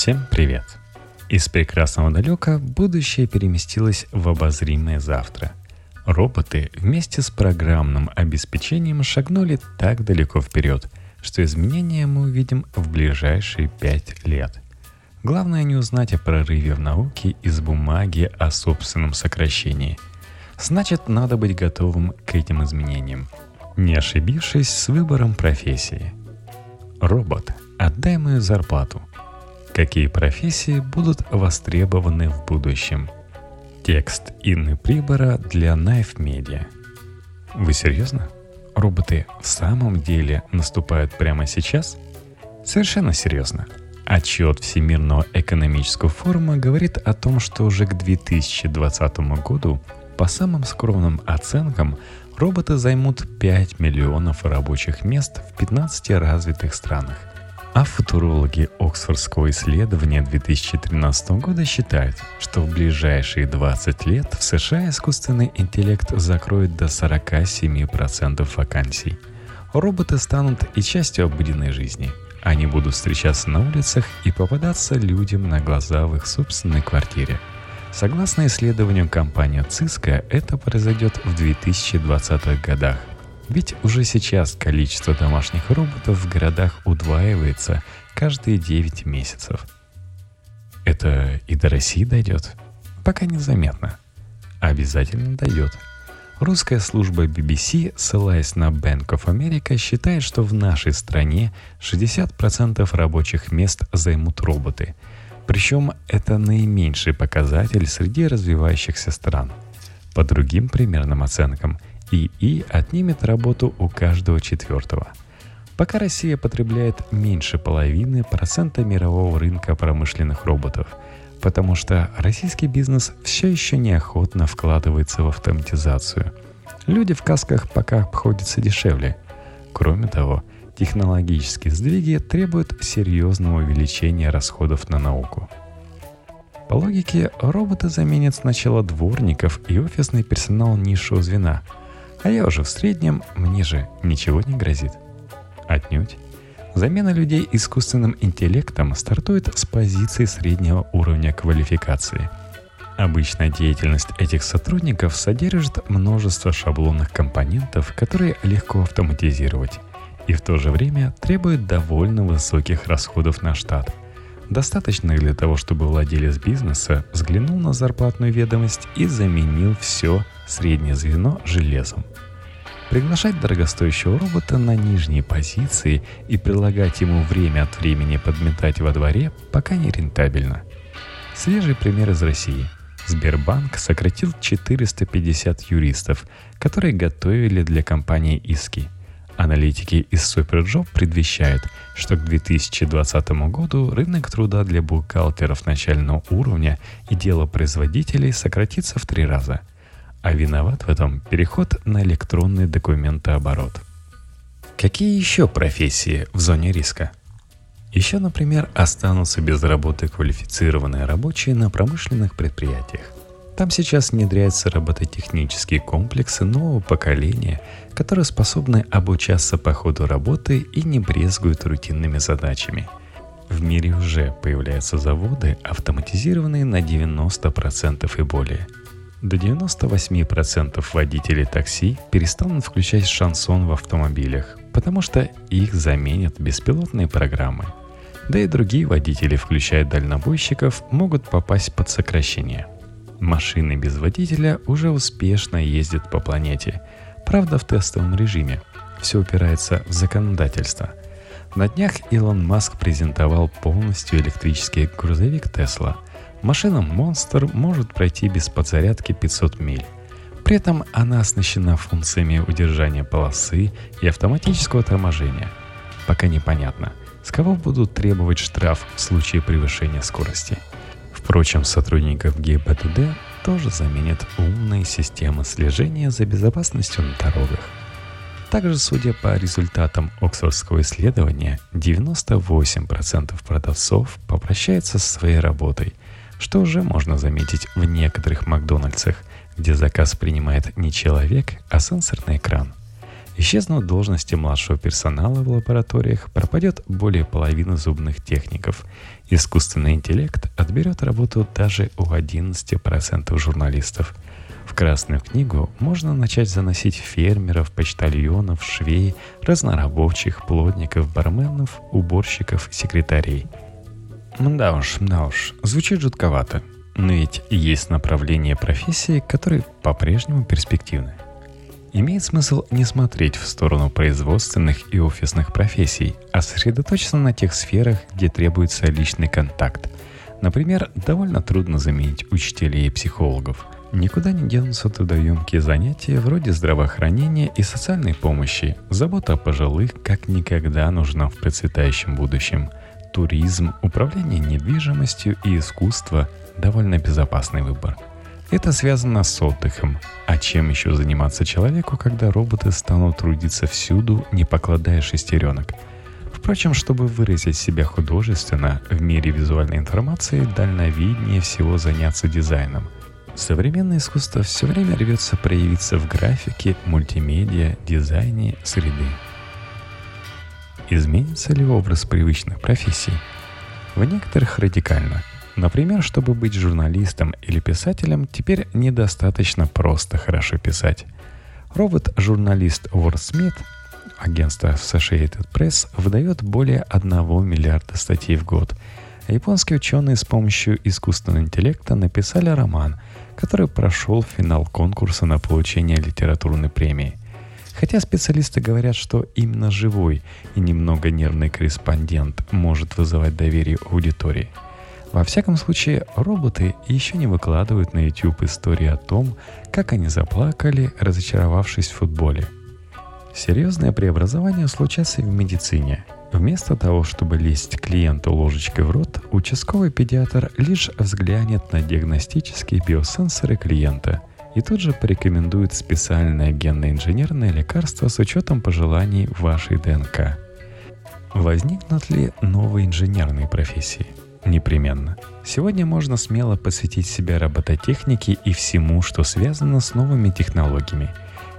Всем привет! Из прекрасного далека будущее переместилось в обозримое завтра. Роботы вместе с программным обеспечением шагнули так далеко вперед, что изменения мы увидим в ближайшие пять лет. Главное не узнать о прорыве в науке из бумаги о собственном сокращении. Значит, надо быть готовым к этим изменениям, не ошибившись с выбором профессии. Робот, отдай мою зарплату – Какие профессии будут востребованы в будущем? Текст Инны Прибора для Knife Media. Вы серьезно? Роботы в самом деле наступают прямо сейчас? Совершенно серьезно. Отчет Всемирного экономического форума говорит о том, что уже к 2020 году, по самым скромным оценкам, роботы займут 5 миллионов рабочих мест в 15 развитых странах. А футурологи Оксфордского исследования 2013 года считают, что в ближайшие 20 лет в США искусственный интеллект закроет до 47% вакансий. Роботы станут и частью обыденной жизни. Они будут встречаться на улицах и попадаться людям на глаза в их собственной квартире. Согласно исследованию компании Cisco, это произойдет в 2020-х годах. Ведь уже сейчас количество домашних роботов в городах удваивается каждые 9 месяцев. Это и до России дойдет? Пока незаметно. Обязательно дойдет. Русская служба BBC, ссылаясь на Bank of America, считает, что в нашей стране 60% рабочих мест займут роботы. Причем это наименьший показатель среди развивающихся стран. По другим примерным оценкам – ИИ отнимет работу у каждого четвертого. Пока Россия потребляет меньше половины процента мирового рынка промышленных роботов, потому что российский бизнес все еще неохотно вкладывается в автоматизацию. Люди в касках пока обходятся дешевле. Кроме того, технологические сдвиги требуют серьезного увеличения расходов на науку. По логике, роботы заменят сначала дворников и офисный персонал низшего звена – а я уже в среднем, мне же ничего не грозит. Отнюдь. Замена людей искусственным интеллектом стартует с позиции среднего уровня квалификации. Обычная деятельность этих сотрудников содержит множество шаблонных компонентов, которые легко автоматизировать, и в то же время требует довольно высоких расходов на штат. Достаточно для того, чтобы владелец бизнеса взглянул на зарплатную ведомость и заменил все среднее звено железом. Приглашать дорогостоящего робота на нижние позиции и предлагать ему время от времени подметать во дворе пока не рентабельно. Свежий пример из России. Сбербанк сократил 450 юристов, которые готовили для компании иски. Аналитики из Superjob предвещают, что к 2020 году рынок труда для бухгалтеров начального уровня и делопроизводителей сократится в три раза – а виноват в этом переход на электронный документооборот. Какие еще профессии в зоне риска? Еще, например, останутся без работы квалифицированные рабочие на промышленных предприятиях. Там сейчас внедряются робототехнические комплексы нового поколения, которые способны обучаться по ходу работы и не брезгуют рутинными задачами. В мире уже появляются заводы, автоматизированные на 90% и более – до 98% водителей такси перестанут включать шансон в автомобилях, потому что их заменят беспилотные программы. Да и другие водители, включая дальнобойщиков, могут попасть под сокращение. Машины без водителя уже успешно ездят по планете, правда в тестовом режиме. Все упирается в законодательство. На днях Илон Маск презентовал полностью электрический грузовик Тесла – Машина Monster может пройти без подзарядки 500 миль. При этом она оснащена функциями удержания полосы и автоматического торможения. Пока непонятно, с кого будут требовать штраф в случае превышения скорости. Впрочем, сотрудников ГИБДД тоже заменят умные системы слежения за безопасностью на дорогах. Также, судя по результатам Оксфордского исследования, 98% продавцов попрощаются со своей работой – что уже можно заметить в некоторых Макдональдсах, где заказ принимает не человек, а сенсорный экран. Исчезнут должности младшего персонала в лабораториях, пропадет более половины зубных техников. Искусственный интеллект отберет работу даже у 11% журналистов. В Красную книгу можно начать заносить фермеров, почтальонов, швей, разнорабочих, плотников, барменов, уборщиков, секретарей. Да уж, да уж, звучит жутковато. Но ведь есть направления профессии, которые по-прежнему перспективны. Имеет смысл не смотреть в сторону производственных и офисных профессий, а сосредоточиться на тех сферах, где требуется личный контакт. Например, довольно трудно заменить учителей и психологов. Никуда не денутся трудоемкие занятия вроде здравоохранения и социальной помощи. Забота о пожилых как никогда нужна в процветающем будущем. Туризм, управление недвижимостью и искусство – довольно безопасный выбор – это связано с отдыхом. А чем еще заниматься человеку, когда роботы станут трудиться всюду, не покладая шестеренок? Впрочем, чтобы выразить себя художественно, в мире визуальной информации дальновиднее всего заняться дизайном. Современное искусство все время рвется проявиться в графике, мультимедиа, дизайне, среды. Изменится ли образ привычных профессий? В некоторых радикально – Например, чтобы быть журналистом или писателем, теперь недостаточно просто хорошо писать. Робот-журналист Уорд Смит, агентство Associated Press, выдает более 1 миллиарда статей в год. Японские ученые с помощью искусственного интеллекта написали роман, который прошел финал конкурса на получение литературной премии. Хотя специалисты говорят, что именно живой и немного нервный корреспондент может вызывать доверие аудитории – во всяком случае, роботы еще не выкладывают на YouTube истории о том, как они заплакали, разочаровавшись в футболе. Серьезные преобразования случатся и в медицине. Вместо того, чтобы лезть клиенту ложечкой в рот, участковый педиатр лишь взглянет на диагностические биосенсоры клиента и тут же порекомендует специальное генно-инженерное лекарство с учетом пожеланий вашей ДНК. Возникнут ли новые инженерные профессии? Непременно. Сегодня можно смело посвятить себя робототехнике и всему, что связано с новыми технологиями.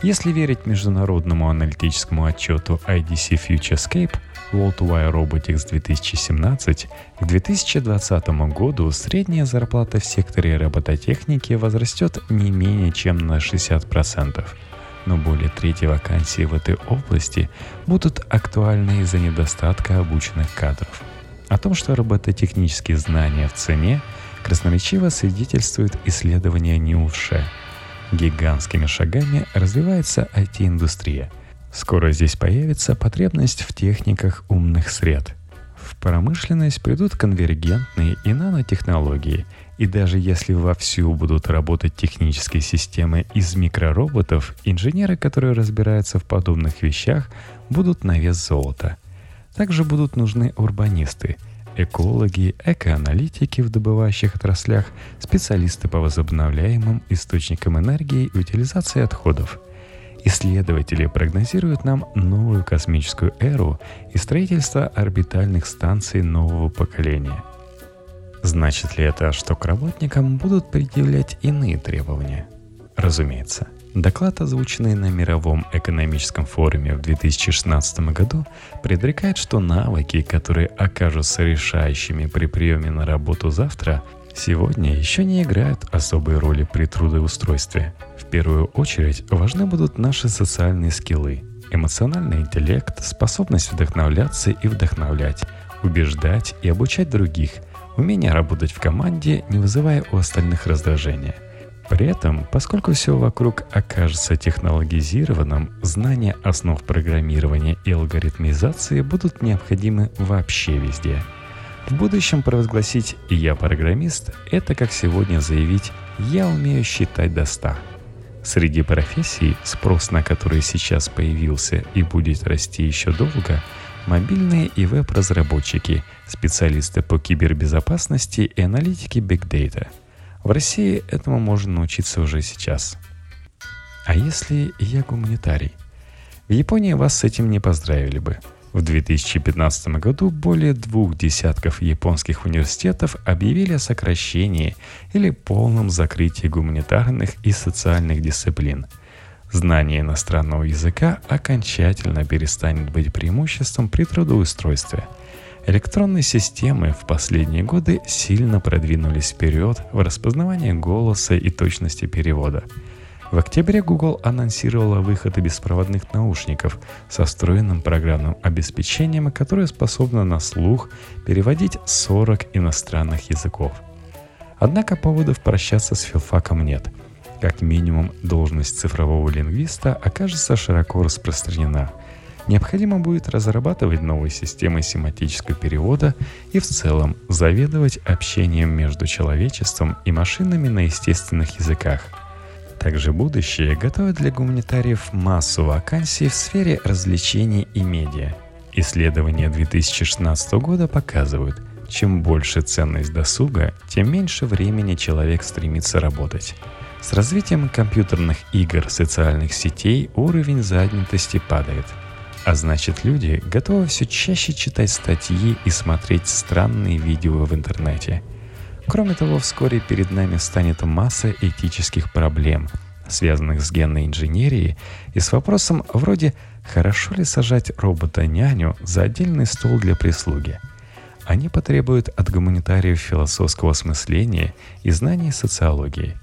Если верить международному аналитическому отчету IDC Futurescape Worldwide Robotics 2017, к 2020 году средняя зарплата в секторе робототехники возрастет не менее чем на 60%. Но более трети вакансий в этой области будут актуальны из-за недостатка обученных кадров – о том, что робототехнические знания в цене, красноречиво свидетельствует исследование Ньюше. Гигантскими шагами развивается IT-индустрия. Скоро здесь появится потребность в техниках умных сред. В промышленность придут конвергентные и нанотехнологии, и даже если вовсю будут работать технические системы из микророботов, инженеры, которые разбираются в подобных вещах, будут на вес золота – также будут нужны урбанисты, экологи, экоаналитики в добывающих отраслях, специалисты по возобновляемым источникам энергии и утилизации отходов. Исследователи прогнозируют нам новую космическую эру и строительство орбитальных станций нового поколения. Значит ли это, что к работникам будут предъявлять иные требования? Разумеется – Доклад, озвученный на Мировом экономическом форуме в 2016 году, предрекает, что навыки, которые окажутся решающими при приеме на работу завтра, сегодня еще не играют особой роли при трудоустройстве. В первую очередь важны будут наши социальные скиллы, эмоциональный интеллект, способность вдохновляться и вдохновлять, убеждать и обучать других, умение работать в команде, не вызывая у остальных раздражения – при этом, поскольку все вокруг окажется технологизированным, знания основ программирования и алгоритмизации будут необходимы вообще везде. В будущем провозгласить «я программист» — это как сегодня заявить «я умею считать до 100». Среди профессий, спрос на которые сейчас появился и будет расти еще долго, мобильные и веб-разработчики, специалисты по кибербезопасности и аналитики Big Data — в России этому можно научиться уже сейчас. А если я гуманитарий? В Японии вас с этим не поздравили бы. В 2015 году более двух десятков японских университетов объявили о сокращении или полном закрытии гуманитарных и социальных дисциплин. Знание иностранного языка окончательно перестанет быть преимуществом при трудоустройстве. Электронные системы в последние годы сильно продвинулись вперед в распознавании голоса и точности перевода – в октябре Google анонсировала выход беспроводных наушников со встроенным программным обеспечением, которое способно на слух переводить 40 иностранных языков. Однако поводов прощаться с филфаком нет. Как минимум, должность цифрового лингвиста окажется широко распространена. Необходимо будет разрабатывать новые системы семантического перевода и в целом заведовать общением между человечеством и машинами на естественных языках – также будущее готовит для гуманитариев массу вакансий в сфере развлечений и медиа. Исследования 2016 года показывают, чем больше ценность досуга, тем меньше времени человек стремится работать. С развитием компьютерных игр, социальных сетей уровень занятости падает. А значит, люди готовы все чаще читать статьи и смотреть странные видео в интернете – Кроме того, вскоре перед нами станет масса этических проблем, связанных с генной инженерией и с вопросом вроде «хорошо ли сажать робота-няню за отдельный стол для прислуги?». Они потребуют от гуманитариев философского смысления и знаний социологии.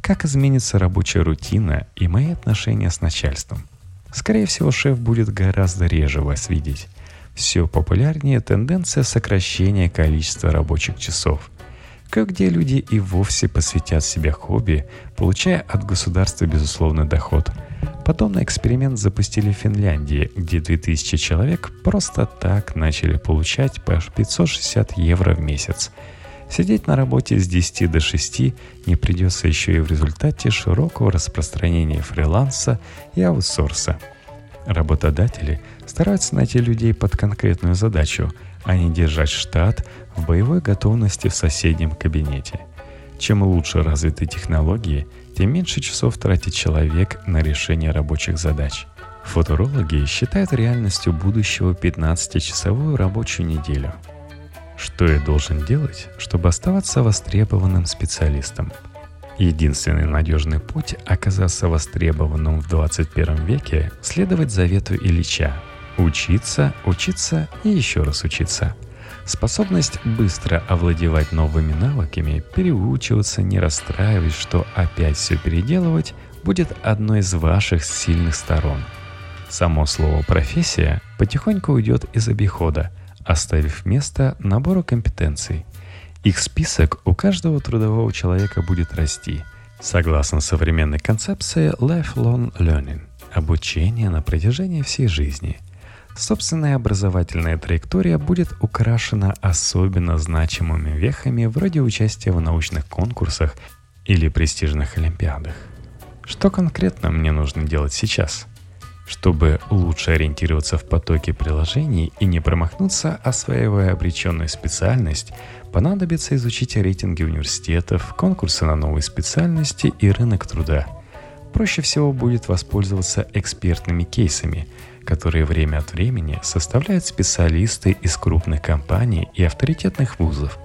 Как изменится рабочая рутина и мои отношения с начальством? Скорее всего, шеф будет гораздо реже вас видеть. Все популярнее тенденция сокращения количества рабочих часов – кое-где люди и вовсе посвятят себе хобби, получая от государства безусловный доход. Подобный эксперимент запустили в Финляндии, где 2000 человек просто так начали получать по 560 евро в месяц. Сидеть на работе с 10 до 6 не придется еще и в результате широкого распространения фриланса и аутсорса. Работодатели стараются найти людей под конкретную задачу, а не держать штат в боевой готовности в соседнем кабинете. Чем лучше развиты технологии, тем меньше часов тратит человек на решение рабочих задач. Футурологи считают реальностью будущего 15-часовую рабочую неделю. Что я должен делать, чтобы оставаться востребованным специалистом? Единственный надежный путь оказаться востребованным в 21 веке – следовать завету Ильича – учиться, учиться и еще раз учиться – Способность быстро овладевать новыми навыками, переучиваться, не расстраиваясь, что опять все переделывать, будет одной из ваших сильных сторон. Само слово «профессия» потихоньку уйдет из обихода, оставив место набору компетенций. Их список у каждого трудового человека будет расти. Согласно современной концепции Lifelong Learning – обучение на протяжении всей жизни – Собственная образовательная траектория будет украшена особенно значимыми вехами вроде участия в научных конкурсах или престижных олимпиадах. Что конкретно мне нужно делать сейчас? Чтобы лучше ориентироваться в потоке приложений и не промахнуться, осваивая обреченную специальность, понадобится изучить рейтинги университетов, конкурсы на новые специальности и рынок труда. Проще всего будет воспользоваться экспертными кейсами – которые время от времени составляют специалисты из крупных компаний и авторитетных вузов.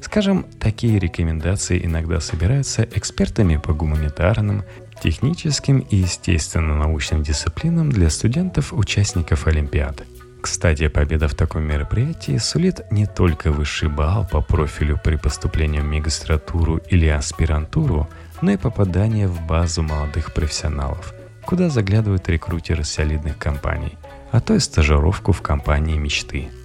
Скажем, такие рекомендации иногда собираются экспертами по гуманитарным, техническим и естественно-научным дисциплинам для студентов-участников Олимпиады. Кстати, победа в таком мероприятии сулит не только высший балл по профилю при поступлении в магистратуру или аспирантуру, но и попадание в базу молодых профессионалов – куда заглядывают рекрутеры солидных компаний, а то и стажировку в компании мечты –